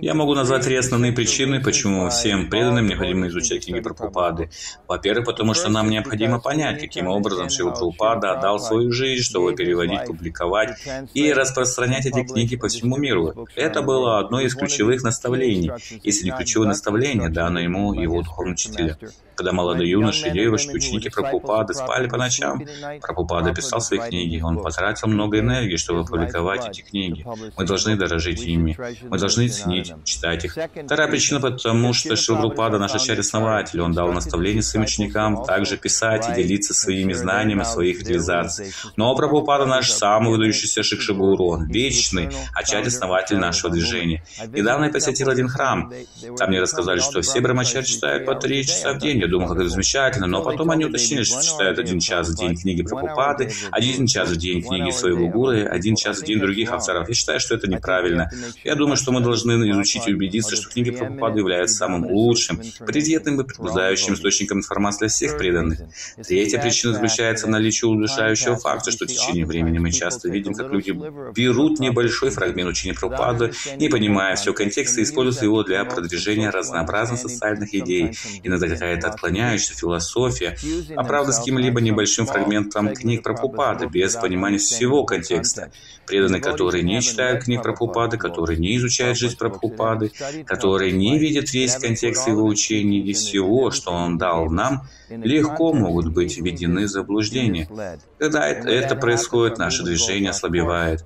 Я могу назвать три основные причины, почему всем преданным необходимо изучать книги Прабхупады. Во-первых, потому что нам необходимо понять, каким образом Шрила Прабхупада отдал свою жизнь, чтобы переводить, публиковать и распространять эти книги по всему миру. Это было одно из ключевых наставлений, если не ключевое наставление, данное ему его духовный учителя. Когда молодые юноши и девушки, ученики Прабхупады спали по ночам, Прабхупада писал свои книги, он потратил много энергии, чтобы публиковать эти книги. Мы должны дорожить ими, мы должны ценить, читать их. Вторая причина, потому что Шилгрупада наш очарь-основатель, он дал наставление своим ученикам также писать и делиться своими знаниями своих реализаций. Но Прабхупада наш самый выдающийся Шикшигуру, он вечный очарь-основатель нашего движения. Недавно я посетил один храм. Там мне рассказали, что все брамачари читают по три часа в день. Я думал, как это замечательно, но потом они уточнили, что читают один час в день книги про Пупады, один час в день книги своего гуры, один час в день других авторов. Я считаю, что это неправильно. Я думаю, что мы должны изучить и убедиться, что книги про Пупады являются самым лучшим, приоритетным и преобладающим источником информации для всех преданных. Третья причина заключается в наличии удушающего факта, что в течение времени мы часто видим, как люди берут небольшой фрагмент учения Прабхупады, не понимая все контекста, и используют его для продвижения разнообразных социальных идей. Иногда какая-то отклоняющаяся философия, оправда с каким-либо небольшим фрагментом книг про Пупады, без понимания всего контекста. Преданные, которые не читают книг про Пупады, которые не изучают жизнь про Пупады, которые не видят весь контекст его учений и всего, что он дал нам, легко могут быть введены в заблуждение. Когда это происходит, наше движение ослабевает.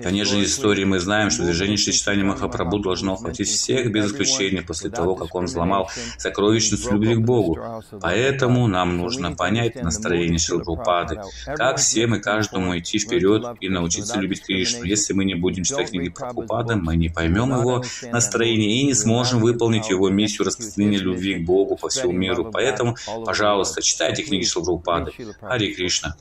Конечно, из истории мы знаем, что движение Шичтани Махапрабху должно охватить всех без исключения после того, как он взломал сокровищницу любви к Богу. Поэтому нам нужно понять настроение Шилпрупады, как всем и каждому идти вперед и научиться любить Кришну. Если мы не будем читать книги Прабхупады, мы не поймем его настроение и не сможем выполнить его миссию распространения любви к Богу по всему миру. Поэтому, пожалуйста, читайте книги Шилпрупады. Хари Кришна.